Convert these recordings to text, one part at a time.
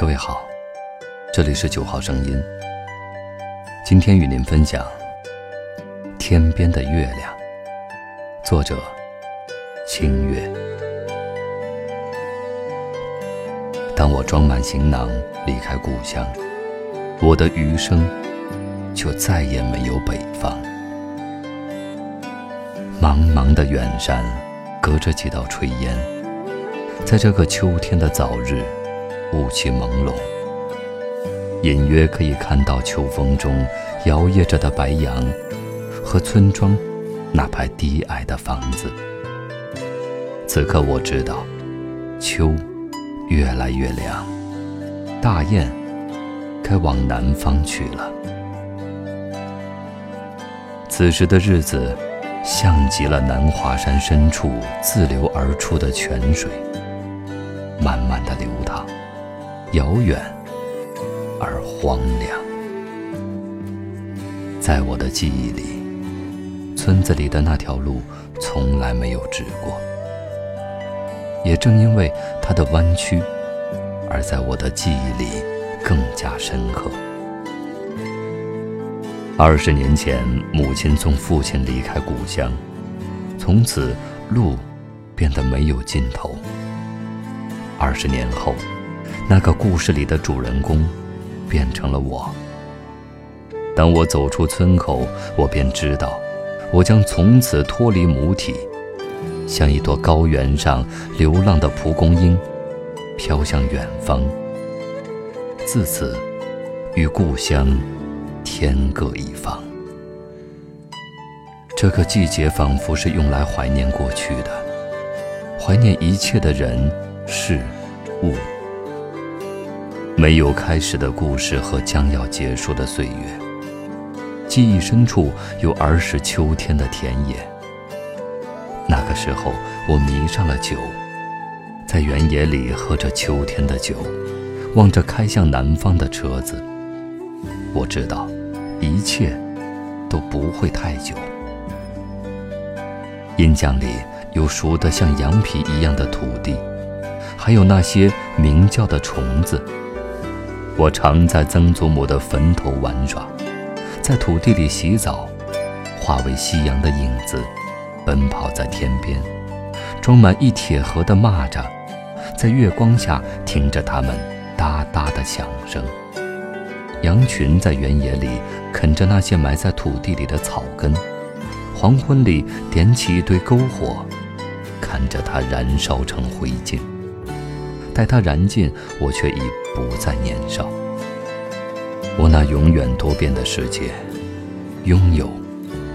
各位好，这里是九号声音。今天与您分享《天边的月亮》，作者清月。当我装满行囊离开故乡，我的余生就再也没有北方。茫茫的远山，隔着几道炊烟，在这个秋天的早日。雾气朦胧，隐约可以看到秋风中摇曳着的白杨，和村庄那排低矮的房子。此刻我知道，秋越来越凉，大雁该往南方去了。此时的日子，像极了南华山深处自流而出的泉水，遥远而荒凉，在我的记忆里，村子里的那条路从来没有直过。也正因为它的弯曲，而在我的记忆里更加深刻。二十年前，母亲送父亲离开故乡，从此路变得没有尽头。二十年后。那个故事里的主人公，变成了我。当我走出村口，我便知道，我将从此脱离母体，像一朵高原上流浪的蒲公英，飘向远方。自此，与故乡天各一方。这个季节仿佛是用来怀念过去的，怀念一切的人事物。没有开始的故事和将要结束的岁月，记忆深处有儿时秋天的田野。那个时候，我迷上了酒，在原野里喝着秋天的酒，望着开向南方的车子。我知道，一切都不会太久。阴江里有熟得像羊皮一样的土地，还有那些鸣叫的虫子。我常在曾祖母的坟头玩耍，在土地里洗澡，化为夕阳的影子，奔跑在天边。装满一铁盒的蚂蚱，在月光下听着它们哒哒的响声。羊群在原野里啃着那些埋在土地里的草根。黄昏里点起一堆篝火，看着它燃烧成灰烬。待它燃尽，我却已不再年少。我那永远多变的世界，拥有，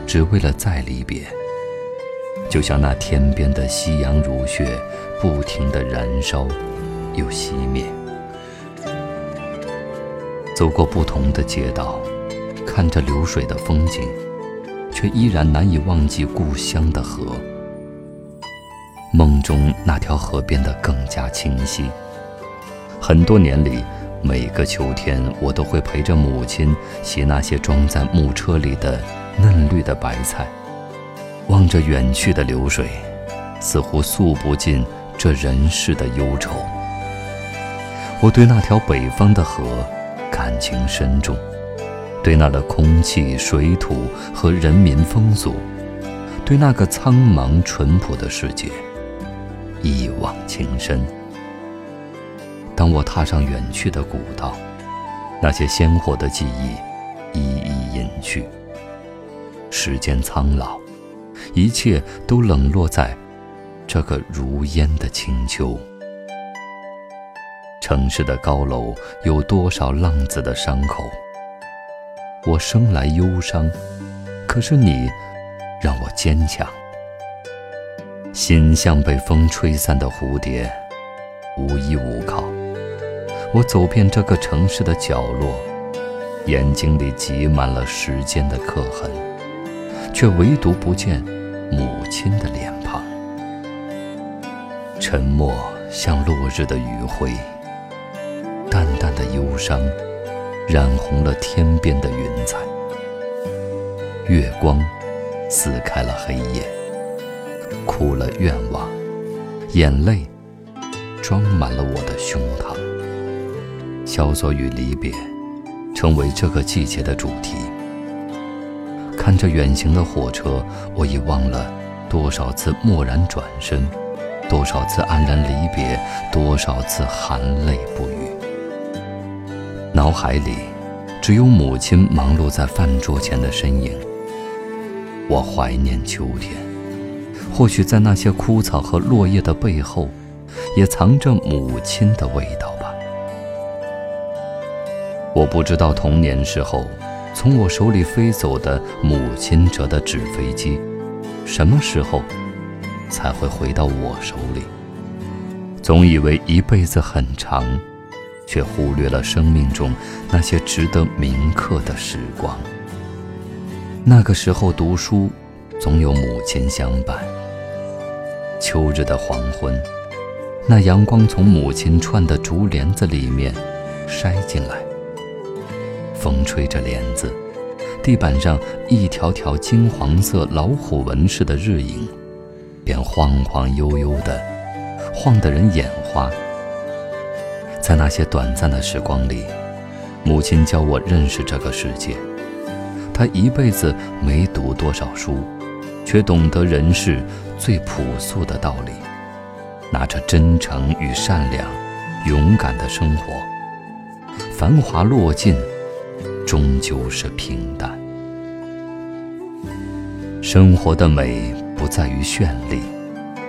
只为了再离别。就像那天边的夕阳如血，不停地燃烧，又熄灭。走过不同的街道，看着流水的风景，却依然难以忘记故乡的河。梦中那条河变得更加清晰。很多年里，每个秋天，我都会陪着母亲洗那些装在木车里的嫩绿的白菜，望着远去的流水，似乎诉不尽这人世的忧愁。我对那条北方的河感情深重，对那的空气、水土和人民风俗，对那个苍茫淳朴的世界。一往情深。当我踏上远去的古道，那些鲜活的记忆一一隐去。时间苍老，一切都冷落在这个如烟的清秋。城市的高楼有多少浪子的伤口？我生来忧伤，可是你让我坚强。心像被风吹散的蝴蝶，无依无靠。我走遍这个城市的角落，眼睛里挤满了时间的刻痕，却唯独不见母亲的脸庞。沉默像落日的余晖，淡淡的忧伤染红了天边的云彩。月光撕开了黑夜。哭了愿望，眼泪装满了我的胸膛。萧索与离别，成为这个季节的主题。看着远行的火车，我已忘了多少次蓦然转身，多少次黯然离别，多少次含泪不语。脑海里，只有母亲忙碌在饭桌前的身影。我怀念秋天，或许在那些枯草和落叶的背后，也藏着母亲的味道吧。我不知道童年时候，从我手里飞走的母亲折的纸飞机，什么时候才会回到我手里？总以为一辈子很长，却忽略了生命中那些值得铭刻的时光。那个时候读书，总有母亲相伴。秋日的黄昏，那阳光从母亲串的竹帘子里面筛进来，风吹着帘子，地板上一条条金黄色老虎纹似的日影，便晃晃悠悠的，晃得人眼花。在那些短暂的时光里，母亲教我认识这个世界。她一辈子没读多少书，却懂得人世最朴素的道理，拿着真诚与善良，勇敢的生活。繁华落尽，终究是平淡。生活的美不在于绚丽，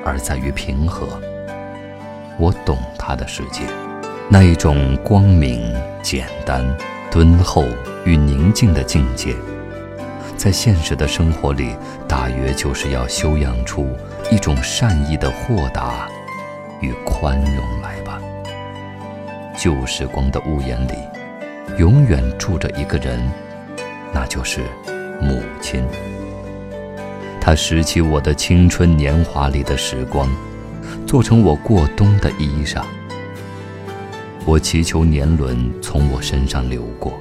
而在于平和。我懂他的世界，那一种光明、简单、敦厚与宁静的境界。在现实的生活里，大约就是要修养出一种善意的豁达与宽容来吧。旧时光的屋檐里，永远住着一个人，那就是母亲。她拾起我的青春年华里的时光，做成我过冬的衣裳。我祈求年轮从我身上流过，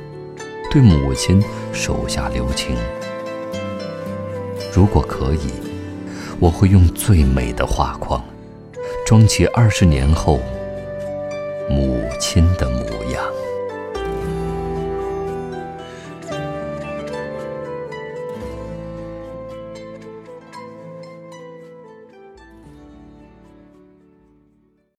对母亲手下留情。如果可以，我会用最美的画框，装起二十年后母亲的模样。